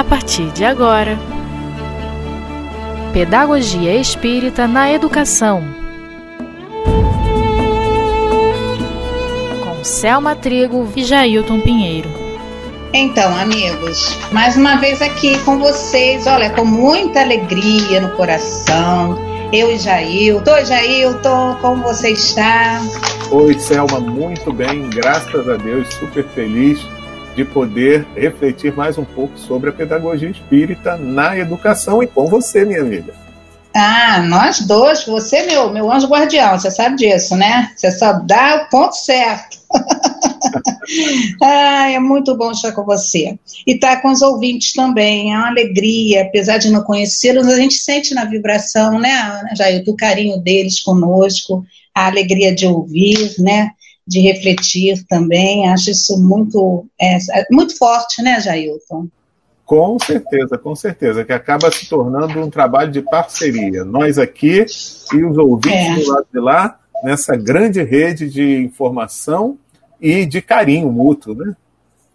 a partir de agora. Pedagogia Espírita na Educação. Com Selma Trigo e Jailton Pinheiro. Então, amigos, mais uma vez aqui com vocês, olha, com muita alegria no coração. Eu e Jailton. Oi, Jailton, como você está? Oi, Selma, muito bem, graças a Deus, super feliz de poder refletir mais um pouco sobre a pedagogia espírita na educação e com você, minha amiga. Ah, nós dois, você meu, meu anjo guardião, você sabe disso, né? Você só dá o ponto certo. ah, é muito bom estar com você. E estar tá com os ouvintes também, é uma alegria, apesar de não conhecê-los, a gente sente na vibração, né, Jair, o carinho deles conosco, a alegria de ouvir, né? De refletir também. Acho isso muito, é, muito forte, né, Jailton? Com certeza, com certeza, que acaba se tornando um trabalho de parceria. Nós aqui e os ouvintes é. do lado de lá, nessa grande rede de informação e de carinho mútuo, né?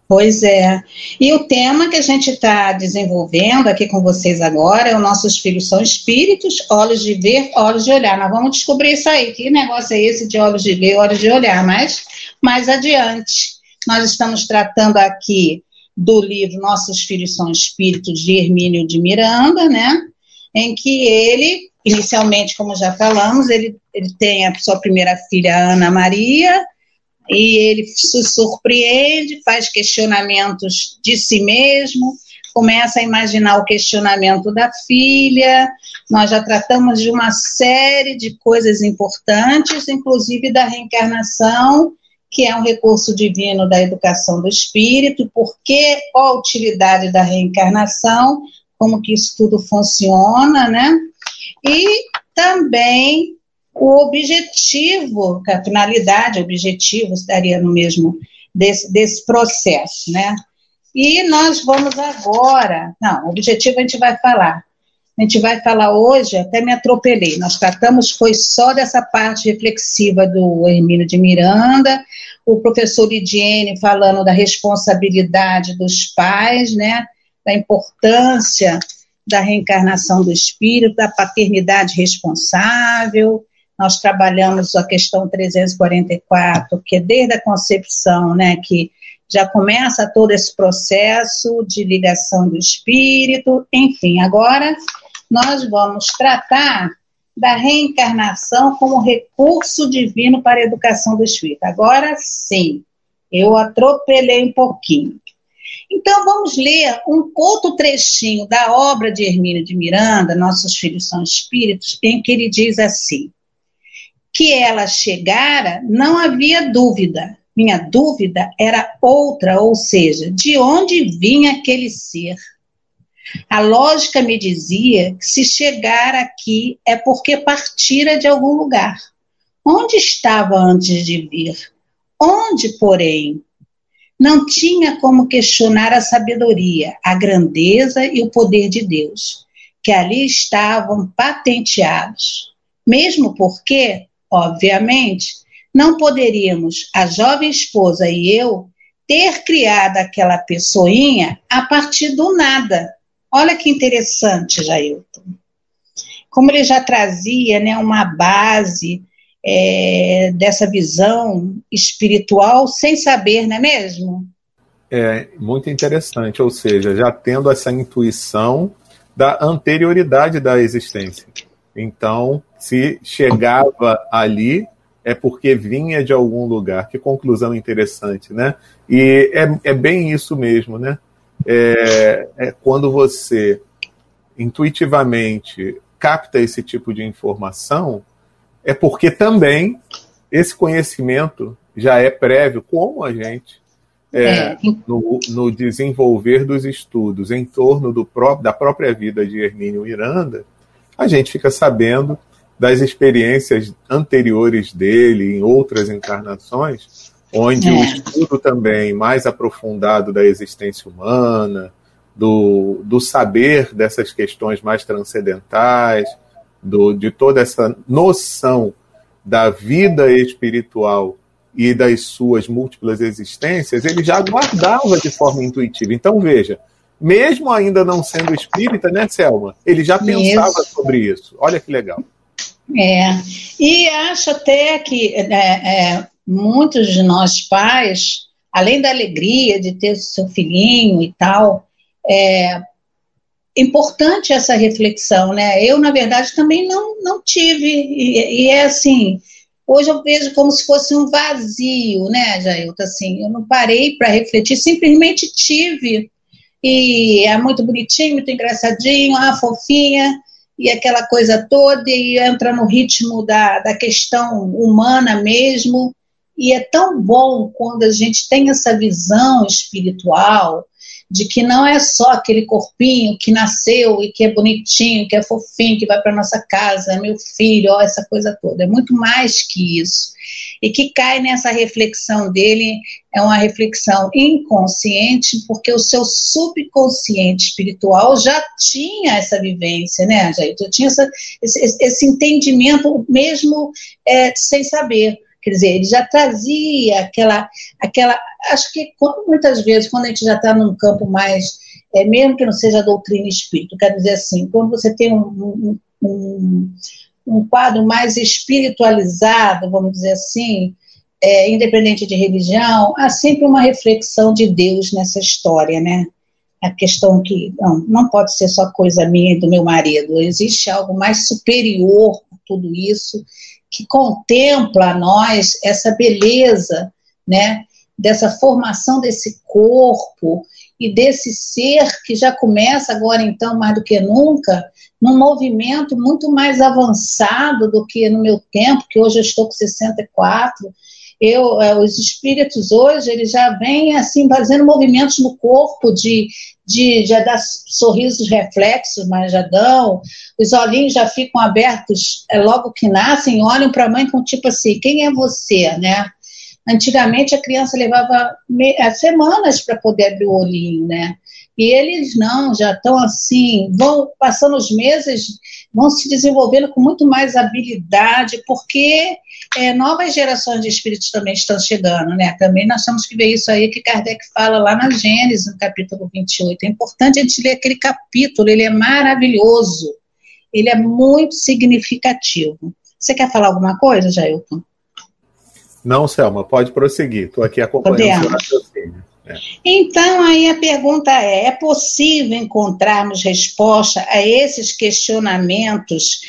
Pois é. E o tema que a gente está desenvolvendo aqui com vocês agora é o Nossos Filhos São Espíritos, Olhos de Ver, Olhos de Olhar. Nós vamos descobrir isso aí. Que negócio é esse de olhos de ver, olhos de olhar? Mas mais adiante. Nós estamos tratando aqui do livro Nossos Filhos São Espíritos, de Hermínio de Miranda, né? Em que ele, inicialmente, como já falamos, ele, ele tem a sua primeira filha, Ana Maria, e ele se surpreende, faz questionamentos de si mesmo, começa a imaginar o questionamento da filha. Nós já tratamos de uma série de coisas importantes, inclusive da reencarnação, que é um recurso divino da educação do espírito, por que, a utilidade da reencarnação, como que isso tudo funciona, né? E também o objetivo, a finalidade, objetivo estaria no mesmo desse, desse processo, né? E nós vamos agora, não, objetivo a gente vai falar. A gente vai falar hoje, até me atropelei, nós tratamos, foi só dessa parte reflexiva do Hermínio de Miranda, o professor Lidiene falando da responsabilidade dos pais, né, da importância da reencarnação do espírito, da paternidade responsável, nós trabalhamos a questão 344, que é desde a concepção, né, que já começa todo esse processo de ligação do espírito, enfim, agora nós vamos tratar da reencarnação como recurso divino para a educação do espírito. Agora sim, eu atropelei um pouquinho. Então vamos ler um outro trechinho da obra de Hermínio de Miranda, Nossos Filhos são Espíritos, em que ele diz assim: que ela chegara, não havia dúvida. Minha dúvida era outra, ou seja, de onde vinha aquele ser. A lógica me dizia que se chegar aqui é porque partira de algum lugar. Onde estava antes de vir? Onde, porém? Não tinha como questionar a sabedoria, a grandeza e o poder de Deus, que ali estavam patenteados. Mesmo porque Obviamente, não poderíamos, a jovem esposa e eu, ter criado aquela pessoinha a partir do nada. Olha que interessante, Jailton. Como ele já trazia né, uma base é, dessa visão espiritual sem saber, não é mesmo? É muito interessante, ou seja, já tendo essa intuição da anterioridade da existência. Então, se chegava ali, é porque vinha de algum lugar. Que conclusão interessante, né? E é, é bem isso mesmo, né? É, é quando você intuitivamente capta esse tipo de informação, é porque também esse conhecimento já é prévio, como a gente, é, é. no, no, desenvolver dos estudos em torno do pró da própria vida de Hermínio Miranda, a gente fica sabendo das experiências anteriores dele em outras encarnações, onde é. o estudo também mais aprofundado da existência humana, do, do saber dessas questões mais transcendentais, do, de toda essa noção da vida espiritual e das suas múltiplas existências, ele já guardava de forma intuitiva. Então, veja, mesmo ainda não sendo espírita, né, Selma? Ele já pensava isso. sobre isso. Olha que legal. É, e acho até que é, é, muitos de nós pais, além da alegria de ter seu filhinho e tal, é importante essa reflexão, né? Eu, na verdade, também não, não tive, e, e é assim, hoje eu vejo como se fosse um vazio, né, Jailton, assim, eu não parei para refletir, simplesmente tive, e é muito bonitinho, muito engraçadinho, ah, fofinha, e aquela coisa toda, e entra no ritmo da, da questão humana mesmo, e é tão bom quando a gente tem essa visão espiritual de que não é só aquele corpinho que nasceu e que é bonitinho, que é fofinho, que vai para nossa casa, é meu filho, ó, essa coisa toda. É muito mais que isso. E que cai nessa reflexão dele, é uma reflexão inconsciente, porque o seu subconsciente espiritual já tinha essa vivência, né, Jair? Já tinha essa, esse, esse entendimento mesmo é, sem saber. Quer dizer, ele já trazia aquela, aquela. Acho que muitas vezes, quando a gente já está num campo mais. É, mesmo que não seja doutrina espírita, quer dizer assim, quando você tem um, um, um, um quadro mais espiritualizado, vamos dizer assim, é, independente de religião, há sempre uma reflexão de Deus nessa história, né? A questão que não, não pode ser só coisa minha e do meu marido, existe algo mais superior a tudo isso que contempla a nós essa beleza, né, dessa formação desse corpo e desse ser que já começa agora então mais do que nunca num movimento muito mais avançado do que no meu tempo, que hoje eu estou com 64. Eu, eh, os espíritos hoje, eles já vêm assim fazendo movimentos no corpo de de já dar sorrisos reflexos, mas já dão, os olhinhos já ficam abertos é, logo que nascem, olham para a mãe com tipo assim, quem é você, né? Antigamente a criança levava é, semanas para poder abrir o olhinho, né? E eles não, já estão assim, vão passando os meses, vão se desenvolvendo com muito mais habilidade, porque é, novas gerações de espíritos também estão chegando, né? Também nós temos que ver isso aí que Kardec fala lá na Gênesis, no capítulo 28. É importante a gente ler aquele capítulo, ele é maravilhoso, ele é muito significativo. Você quer falar alguma coisa, Jailton? Não, Selma, pode prosseguir. Estou aqui acompanhando o raciocínio. É. Então, aí a pergunta é: é possível encontrarmos resposta a esses questionamentos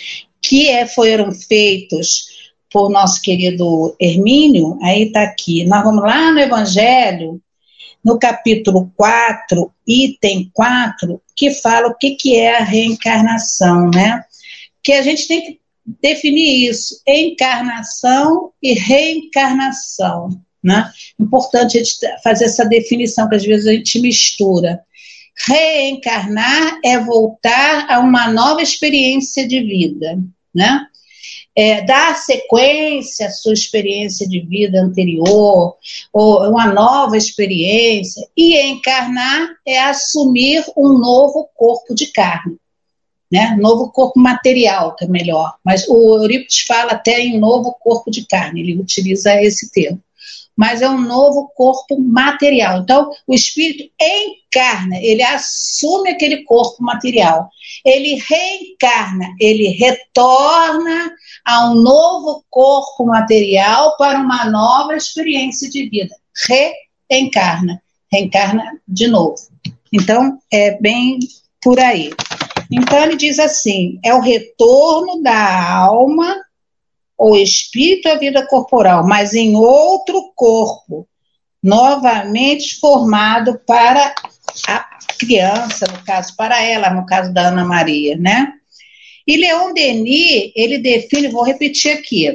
que é, foram feitos por nosso querido Hermínio? Aí está aqui. Nós vamos lá no Evangelho, no capítulo 4, item 4, que fala o que, que é a reencarnação, né? Que a gente tem que definir isso: encarnação e reencarnação. Né? Importante a gente fazer essa definição, que às vezes a gente mistura. Reencarnar é voltar a uma nova experiência de vida, né? É, dar sequência à sua experiência de vida anterior, ou uma nova experiência, e encarnar é assumir um novo corpo de carne, né? Novo corpo material, que é melhor. Mas o Eurípides fala até em novo corpo de carne, ele utiliza esse termo mas é um novo corpo material. Então, o espírito encarna, ele assume aquele corpo material. Ele reencarna, ele retorna a um novo corpo material para uma nova experiência de vida. Reencarna, reencarna de novo. Então, é bem por aí. Então, ele diz assim: é o retorno da alma ou espírito à vida corporal, mas em outro corpo, novamente formado para a criança, no caso, para ela, no caso da Ana Maria, né? E Leon Denis, ele define, vou repetir aqui,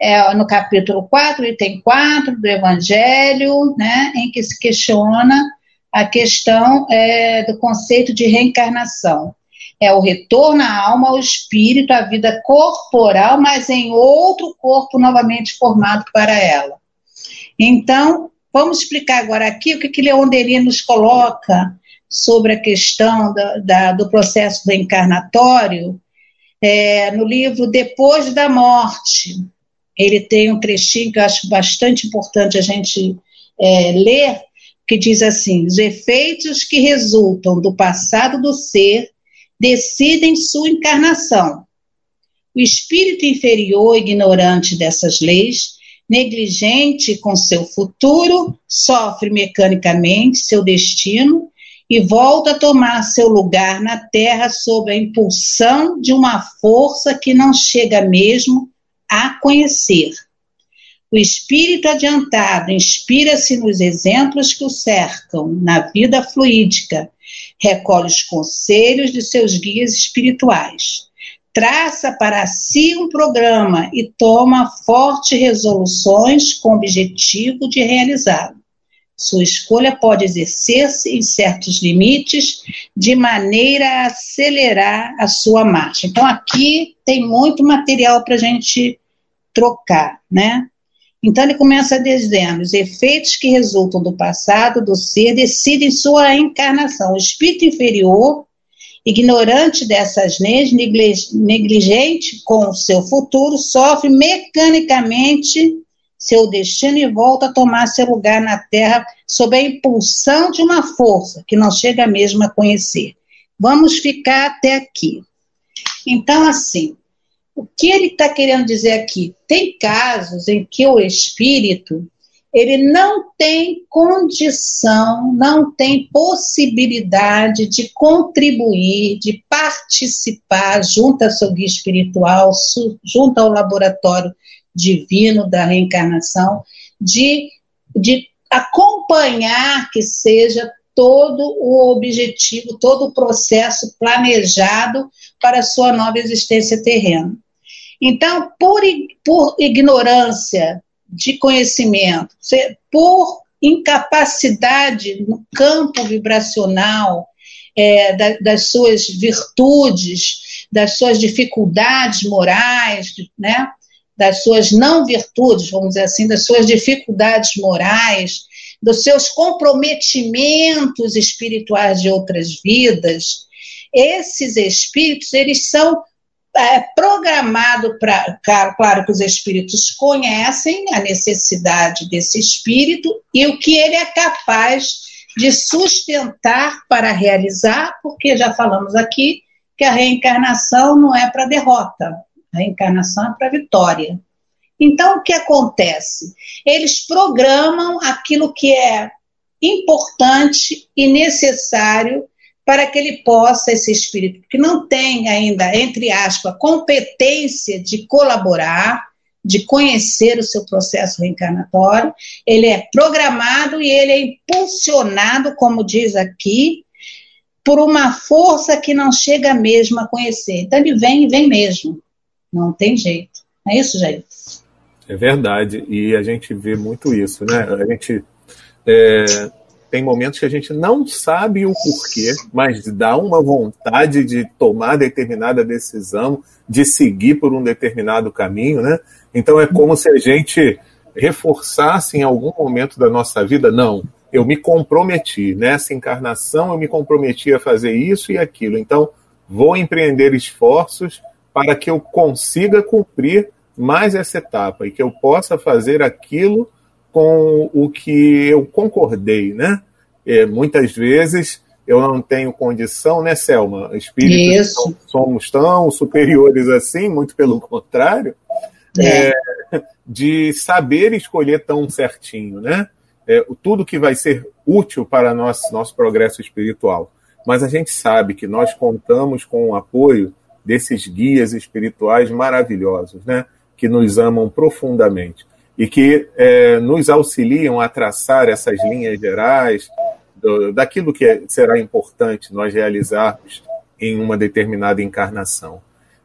é, no capítulo 4, item 4 do Evangelho, né, em que se questiona a questão é, do conceito de reencarnação é o retorno à alma, ao espírito, à vida corporal, mas em outro corpo novamente formado para ela. Então, vamos explicar agora aqui o que, que Leon nos coloca sobre a questão da, da, do processo reencarnatório é, no livro Depois da Morte. Ele tem um trechinho que eu acho bastante importante a gente é, ler, que diz assim: os efeitos que resultam do passado do ser decidem sua encarnação. O espírito inferior, ignorante dessas leis, negligente com seu futuro, sofre mecanicamente seu destino e volta a tomar seu lugar na Terra sob a impulsão de uma força que não chega mesmo a conhecer. O espírito adiantado inspira-se nos exemplos que o cercam na vida fluídica, recolhe os conselhos de seus guias espirituais, traça para si um programa e toma fortes resoluções com o objetivo de realizá-lo. Sua escolha pode exercer-se em certos limites, de maneira a acelerar a sua marcha. Então, aqui tem muito material para a gente trocar, né? Então, ele começa dizendo: os efeitos que resultam do passado do ser decidem sua encarnação. O espírito inferior, ignorante dessas leis, negligente com o seu futuro, sofre mecanicamente seu destino e volta a tomar seu lugar na Terra sob a impulsão de uma força que não chega mesmo a conhecer. Vamos ficar até aqui. Então, assim, o que ele está querendo dizer aqui? Tem casos em que o espírito ele não tem condição, não tem possibilidade de contribuir, de participar junto ao seu guia espiritual, junto ao laboratório divino da reencarnação, de, de acompanhar que seja todo o objetivo, todo o processo planejado para a sua nova existência terrena. Então, por, por ignorância de conhecimento, por incapacidade no campo vibracional é, da, das suas virtudes, das suas dificuldades morais, né? das suas não virtudes, vamos dizer assim, das suas dificuldades morais, dos seus comprometimentos espirituais de outras vidas, esses espíritos, eles são é, programados para. Claro que os espíritos conhecem a necessidade desse espírito e o que ele é capaz de sustentar para realizar, porque já falamos aqui que a reencarnação não é para derrota, a reencarnação é para vitória. Então, o que acontece? Eles programam aquilo que é importante e necessário para que ele possa, esse espírito, que não tem ainda, entre aspas, competência de colaborar, de conhecer o seu processo reencarnatório, ele é programado e ele é impulsionado, como diz aqui, por uma força que não chega mesmo a conhecer. Então ele vem e vem mesmo. Não tem jeito. É isso, Jair? É verdade. E a gente vê muito isso, né? A gente é, tem momentos que a gente não sabe o porquê, mas dá uma vontade de tomar determinada decisão, de seguir por um determinado caminho, né? Então é como se a gente reforçasse em algum momento da nossa vida, não, eu me comprometi, nessa encarnação eu me comprometi a fazer isso e aquilo, então vou empreender esforços para que eu consiga cumprir mais essa etapa e que eu possa fazer aquilo com o que eu concordei, né? É, muitas vezes eu não tenho condição, né, Selma? Espíritos não somos tão superiores assim, muito pelo contrário, é. É, de saber escolher tão certinho, né? É, tudo que vai ser útil para nosso, nosso progresso espiritual. Mas a gente sabe que nós contamos com o apoio desses guias espirituais maravilhosos, né? Que nos amam profundamente e que é, nos auxiliam a traçar essas linhas gerais do, daquilo que é, será importante nós realizarmos em uma determinada encarnação.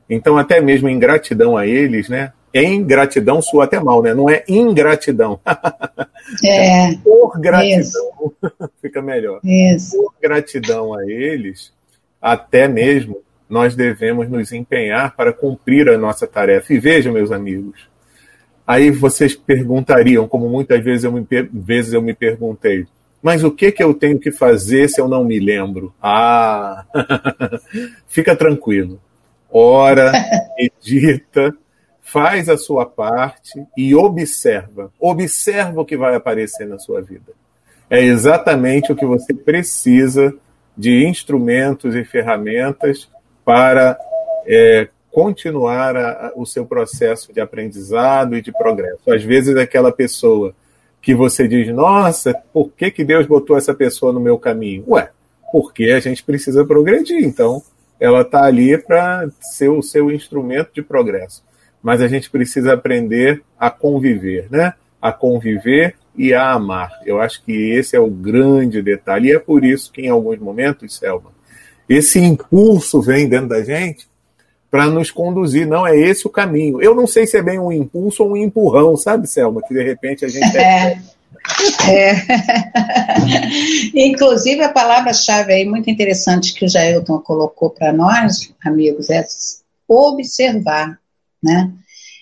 Então, até mesmo em gratidão a eles, né? Em gratidão soa até mal, né? Não é ingratidão. É. Por gratidão. Fica melhor. Isso. Por gratidão a eles, até mesmo nós devemos nos empenhar para cumprir a nossa tarefa. E vejam, meus amigos, aí vocês perguntariam, como muitas vezes eu me, vezes eu me perguntei, mas o que, que eu tenho que fazer se eu não me lembro? Ah, fica tranquilo. Ora, medita, faz a sua parte e observa. Observa o que vai aparecer na sua vida. é exatamente o que você precisa de instrumentos e ferramentas para é, continuar a, a, o seu processo de aprendizado e de progresso. Às vezes, aquela pessoa que você diz, nossa, por que, que Deus botou essa pessoa no meu caminho? Ué, porque a gente precisa progredir. Então, ela está ali para ser o seu instrumento de progresso. Mas a gente precisa aprender a conviver, né? A conviver e a amar. Eu acho que esse é o grande detalhe. E é por isso que, em alguns momentos, Selma, esse impulso vem dentro da gente para nos conduzir. Não é esse o caminho. Eu não sei se é bem um impulso ou um empurrão, sabe, Selma? Que de repente a gente. É. É. Inclusive, a palavra-chave aí muito interessante que o Jailton colocou para nós, amigos, é observar, né?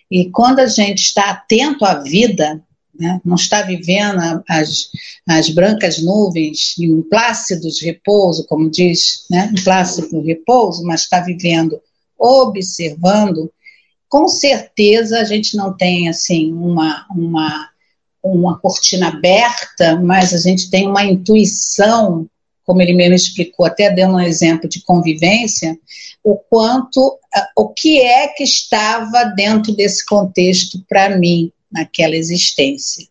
E quando a gente está atento à vida, né? não está vivendo as, as brancas nuvens em um plácido repouso, como diz, né? um plácido repouso, mas está vivendo observando, com certeza a gente não tem assim uma, uma, uma cortina aberta, mas a gente tem uma intuição, como ele mesmo explicou, até dando um exemplo de convivência, o quanto, o que é que estava dentro desse contexto para mim, naquela existência.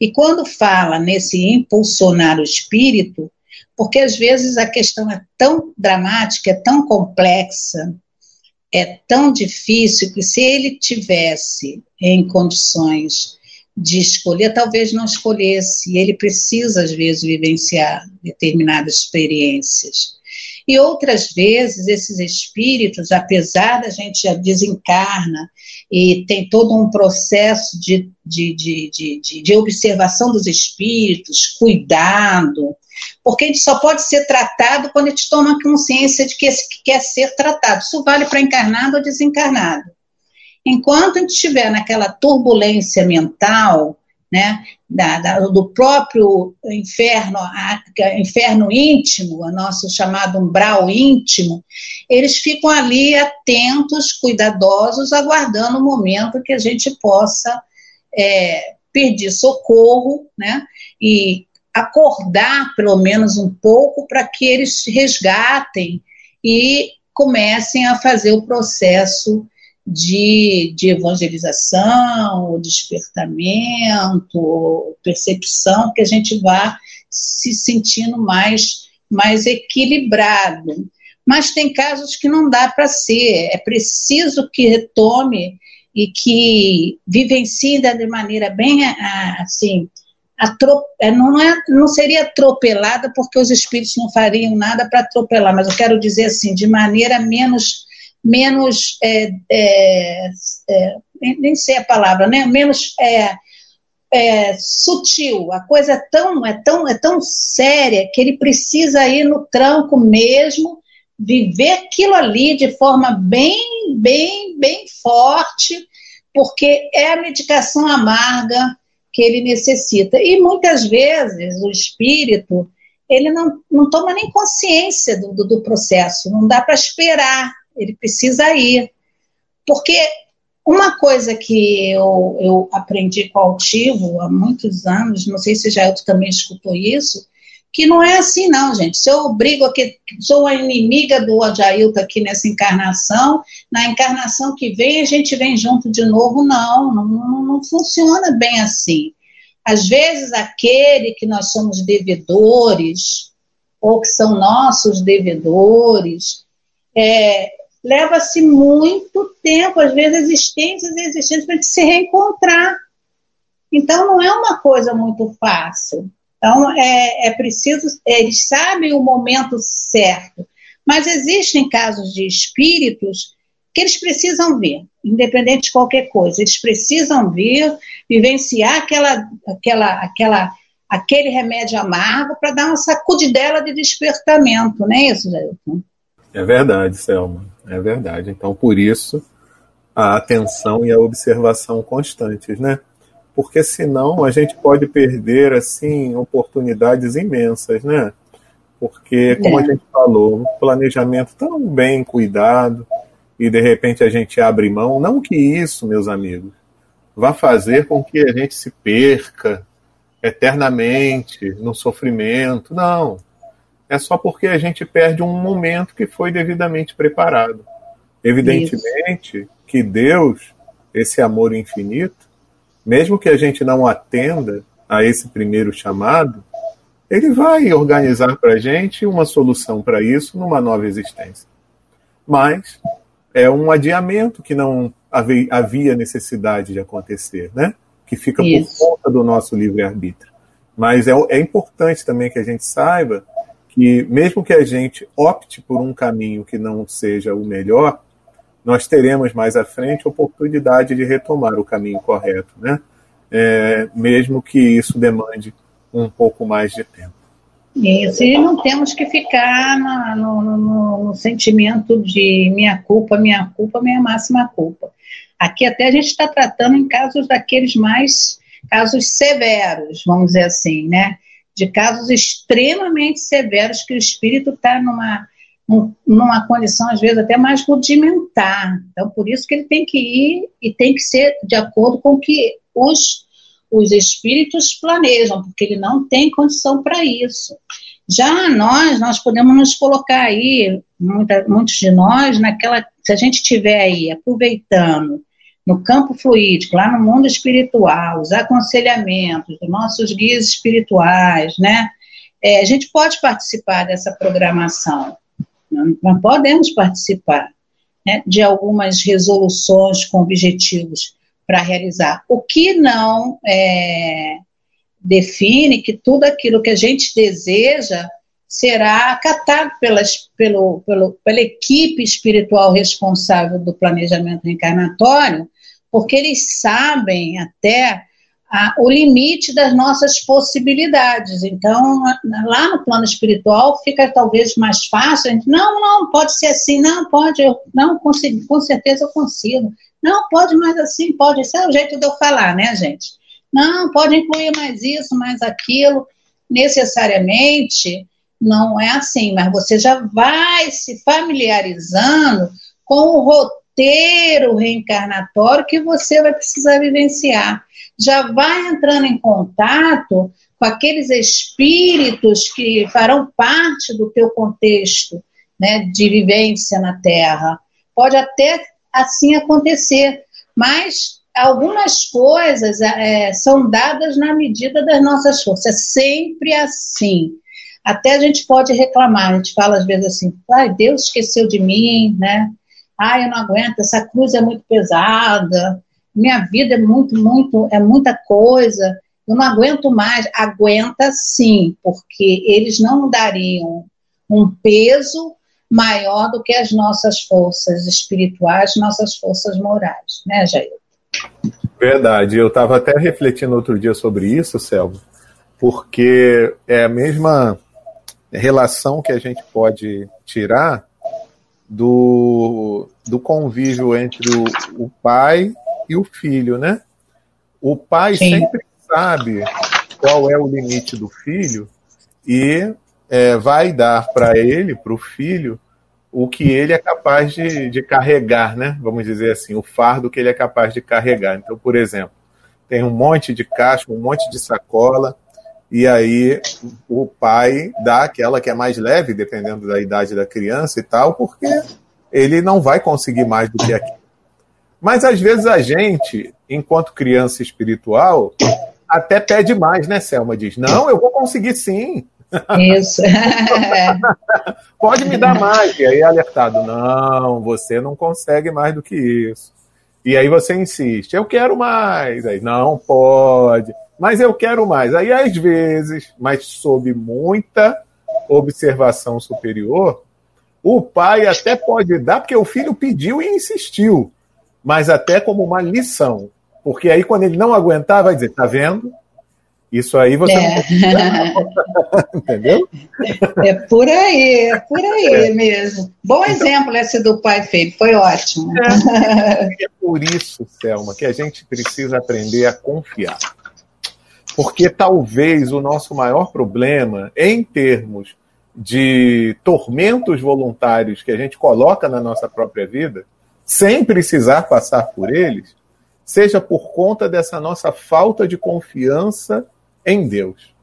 E quando fala nesse impulsionar o espírito, porque às vezes a questão é tão dramática, é tão complexa, é tão difícil que se ele tivesse em condições de escolher, talvez não escolhesse. Ele precisa, às vezes, vivenciar determinadas experiências. E outras vezes, esses espíritos, apesar da gente já desencarna e tem todo um processo de, de, de, de, de observação dos espíritos, cuidado, porque gente só pode ser tratado quando a gente toma consciência de que esse que quer ser tratado. Isso vale para encarnado ou desencarnado. Enquanto a gente estiver naquela turbulência mental, né, da, da, do próprio inferno, a, inferno íntimo, o nosso chamado umbral íntimo, eles ficam ali atentos, cuidadosos, aguardando o momento que a gente possa é, pedir socorro, né, e acordar pelo menos um pouco para que eles resgatem e comecem a fazer o processo de, de evangelização, despertamento, percepção, que a gente vá se sentindo mais, mais equilibrado. Mas tem casos que não dá para ser, é preciso que retome e que vivencie de maneira bem assim é, não, é, não seria atropelada porque os espíritos não fariam nada para atropelar, mas eu quero dizer assim, de maneira menos, menos é, é, é nem sei a palavra, né? menos é, é, sutil. A coisa é tão, é, tão, é tão séria que ele precisa ir no tranco mesmo, viver aquilo ali de forma bem, bem, bem forte, porque é a medicação amarga que ele necessita. E muitas vezes o espírito ele não, não toma nem consciência do, do, do processo, não dá para esperar, ele precisa ir. Porque uma coisa que eu, eu aprendi com o Altivo há muitos anos, não sei se já eu também escutou isso, que não é assim não, gente. Se eu brigo aqui, sou a inimiga do Ajailton aqui nessa encarnação, na encarnação que vem a gente vem junto de novo, não, não, não funciona bem assim. Às vezes aquele que nós somos devedores, ou que são nossos devedores, é, leva-se muito tempo, às vezes existências e existências para se reencontrar. Então não é uma coisa muito fácil. Então, é, é preciso, eles sabem o momento certo, mas existem casos de espíritos que eles precisam ver, independente de qualquer coisa, eles precisam vir, vivenciar aquela, aquela, aquela, aquele remédio amargo para dar uma sacudidela de despertamento, não é isso, Jailton? É verdade, Selma, é verdade. Então, por isso, a atenção e a observação constantes, né? Porque senão a gente pode perder assim oportunidades imensas, né? Porque, como é. a gente falou, um planejamento tão bem cuidado e de repente a gente abre mão, não que isso, meus amigos, vá fazer com que a gente se perca eternamente no sofrimento. Não. É só porque a gente perde um momento que foi devidamente preparado. Evidentemente Isso. que Deus, esse amor infinito, mesmo que a gente não atenda a esse primeiro chamado, ele vai organizar para a gente uma solução para isso numa nova existência. Mas é um adiamento que não havia necessidade de acontecer, né? Que fica isso. por conta do nosso livre-arbítrio. Mas é, é importante também que a gente saiba que, mesmo que a gente opte por um caminho que não seja o melhor, nós teremos mais à frente oportunidade de retomar o caminho correto, né? É, mesmo que isso demande um pouco mais de tempo. Isso, e não temos que ficar no, no, no, sentimento de minha culpa, minha culpa, minha máxima culpa. Aqui até a gente está tratando em casos daqueles mais casos severos, vamos dizer assim, né? De casos extremamente severos que o espírito está numa, numa condição, às vezes, até mais rudimentar. Então, por isso que ele tem que ir e tem que ser de acordo com o que os os espíritos planejam, porque ele não tem condição para isso. Já nós, nós podemos nos colocar aí, muita, muitos de nós, naquela. Se a gente estiver aí aproveitando no campo fluídico, lá no mundo espiritual, os aconselhamentos dos nossos guias espirituais, né? É, a gente pode participar dessa programação. Nós podemos participar né, de algumas resoluções com objetivos para realizar. O que não é, define que tudo aquilo que a gente deseja será acatado pelas, pelo, pelo, pela equipe espiritual responsável do planejamento reencarnatório, porque eles sabem até a, o limite das nossas possibilidades. Então, lá no plano espiritual fica talvez mais fácil. A gente, não, não, pode ser assim, não, pode, eu não consigo, com certeza eu consigo. Não, pode mais assim, pode. Esse é o jeito de eu falar, né, gente? Não, pode incluir mais isso, mais aquilo. Necessariamente não é assim, mas você já vai se familiarizando com o roteiro reencarnatório que você vai precisar vivenciar. Já vai entrando em contato com aqueles espíritos que farão parte do teu contexto né, de vivência na Terra. Pode até assim acontecer. Mas algumas coisas é, são dadas na medida das nossas forças. É sempre assim. Até a gente pode reclamar, a gente fala às vezes assim, ai, Deus esqueceu de mim, né? Ai, eu não aguento, essa cruz é muito pesada, minha vida é muito, muito, é muita coisa, eu não aguento mais. Aguenta sim, porque eles não dariam um peso maior do que as nossas forças espirituais, nossas forças morais, né, Jair? Verdade. Eu estava até refletindo outro dia sobre isso, Selva, porque é a mesma relação que a gente pode tirar do, do convívio entre o, o pai e o filho, né? O pai Sim. sempre sabe qual é o limite do filho e é, vai dar para ele, para o filho, o que ele é capaz de, de carregar, né? Vamos dizer assim, o fardo que ele é capaz de carregar. Então, por exemplo, tem um monte de caixa, um monte de sacola, e aí o pai dá aquela que é mais leve, dependendo da idade da criança e tal, porque ele não vai conseguir mais do que aquilo. Mas às vezes a gente, enquanto criança espiritual, até pede mais, né, Selma? Diz: Não, eu vou conseguir sim. Isso. Pode me dar mais. E aí, alertado: Não, você não consegue mais do que isso. E aí você insiste: Eu quero mais. Aí, não pode. Mas eu quero mais. Aí, às vezes, mas sob muita observação superior, o pai até pode dar, porque o filho pediu e insistiu, mas até como uma lição. Porque aí, quando ele não aguentar, vai dizer: Tá vendo? Isso aí você é. não Entendeu? É por aí, é por aí é. mesmo. Bom então, exemplo esse do pai feito, foi ótimo. É, é por isso, Selma, que a gente precisa aprender a confiar. Porque talvez o nosso maior problema, em termos de tormentos voluntários que a gente coloca na nossa própria vida, sem precisar passar por eles, seja por conta dessa nossa falta de confiança em Deus.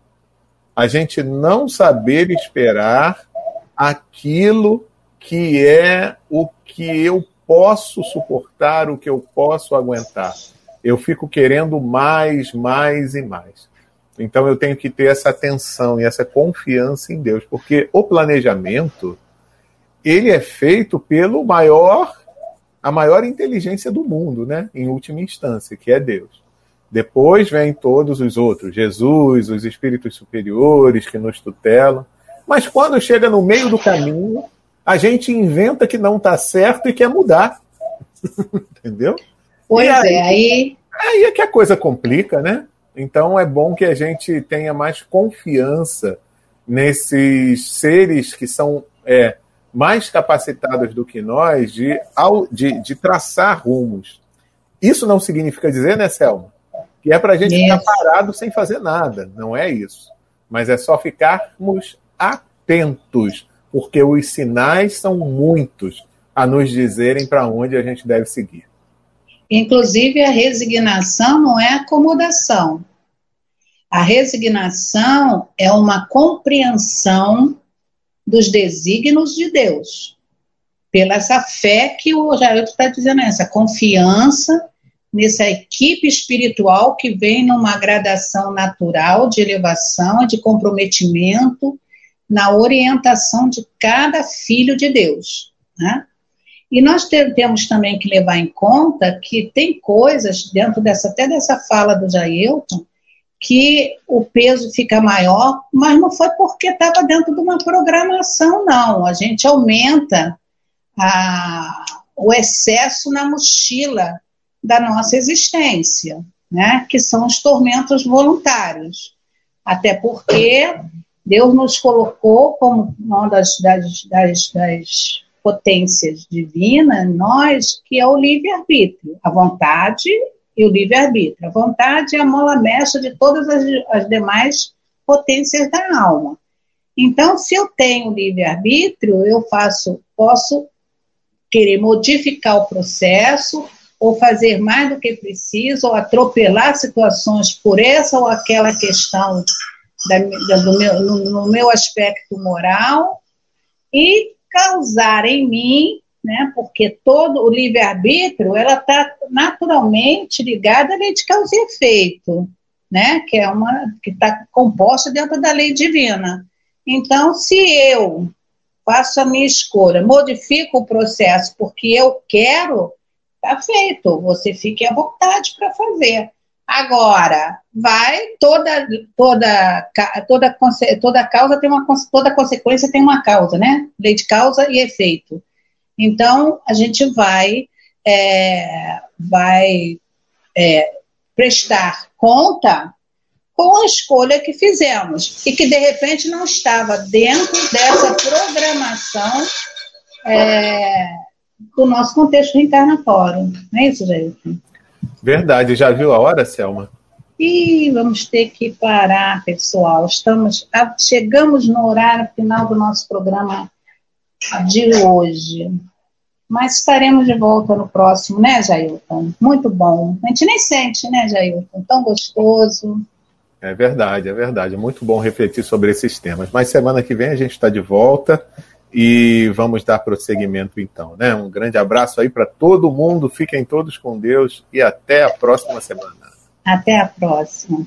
A gente não saber esperar aquilo que é o que eu posso suportar, o que eu posso aguentar. Eu fico querendo mais, mais e mais. Então eu tenho que ter essa atenção e essa confiança em Deus, porque o planejamento ele é feito pelo maior a maior inteligência do mundo, né? Em última instância, que é Deus. Depois vem todos os outros, Jesus, os espíritos superiores que nos tutelam. Mas quando chega no meio do caminho, a gente inventa que não está certo e quer mudar. Entendeu? Pois aí, é, aí. Aí é que a coisa complica, né? Então é bom que a gente tenha mais confiança nesses seres que são é, mais capacitados do que nós de, de, de, traçar rumos. Isso não significa dizer, né, Selma, que é para a gente ficar parado sem fazer nada. Não é isso. Mas é só ficarmos atentos, porque os sinais são muitos a nos dizerem para onde a gente deve seguir. Inclusive, a resignação não é acomodação. A resignação é uma compreensão dos desígnios de Deus. Pela essa fé que o Jairto está dizendo, essa confiança nessa equipe espiritual que vem numa gradação natural de elevação, de comprometimento na orientação de cada filho de Deus. Né? E nós temos também que levar em conta que tem coisas dentro dessa, até dessa fala do Jailton, que o peso fica maior, mas não foi porque estava dentro de uma programação, não. A gente aumenta a, o excesso na mochila da nossa existência, né? que são os tormentos voluntários. Até porque Deus nos colocou como uma das, das, das, das potências divinas, nós, que é o livre-arbítrio, a vontade e o livre-arbítrio. A vontade é a mola mestra de todas as, as demais potências da alma. Então, se eu tenho livre-arbítrio, eu faço, posso querer modificar o processo, ou fazer mais do que preciso, ou atropelar situações por essa ou aquela questão da, do meu, no, no meu aspecto moral, e causar em mim né? Porque todo o livre-arbítrio, ela está naturalmente ligada à lei de causa e efeito, né? Que é uma que está composta dentro da lei divina. Então, se eu faço a minha escolha, modifico o processo porque eu quero, tá feito. Você fique à vontade para fazer. Agora, vai toda toda toda toda causa tem uma toda consequência tem uma causa, né? Lei de causa e efeito. Então, a gente vai, é, vai é, prestar conta com a escolha que fizemos e que, de repente, não estava dentro dessa programação é, do nosso contexto reencarnatório. Não é isso, Jailton? Verdade. Já viu a hora, Selma? E vamos ter que parar, pessoal. Estamos, chegamos no horário final do nosso programa de hoje. Mas estaremos de volta no próximo, né, Jailton? Muito bom. A gente nem sente, né, Jailton? Tão gostoso. É verdade, é verdade. Muito bom refletir sobre esses temas. Mas semana que vem a gente está de volta e vamos dar prosseguimento então, né? Um grande abraço aí para todo mundo. Fiquem todos com Deus e até a próxima semana. Até a próxima.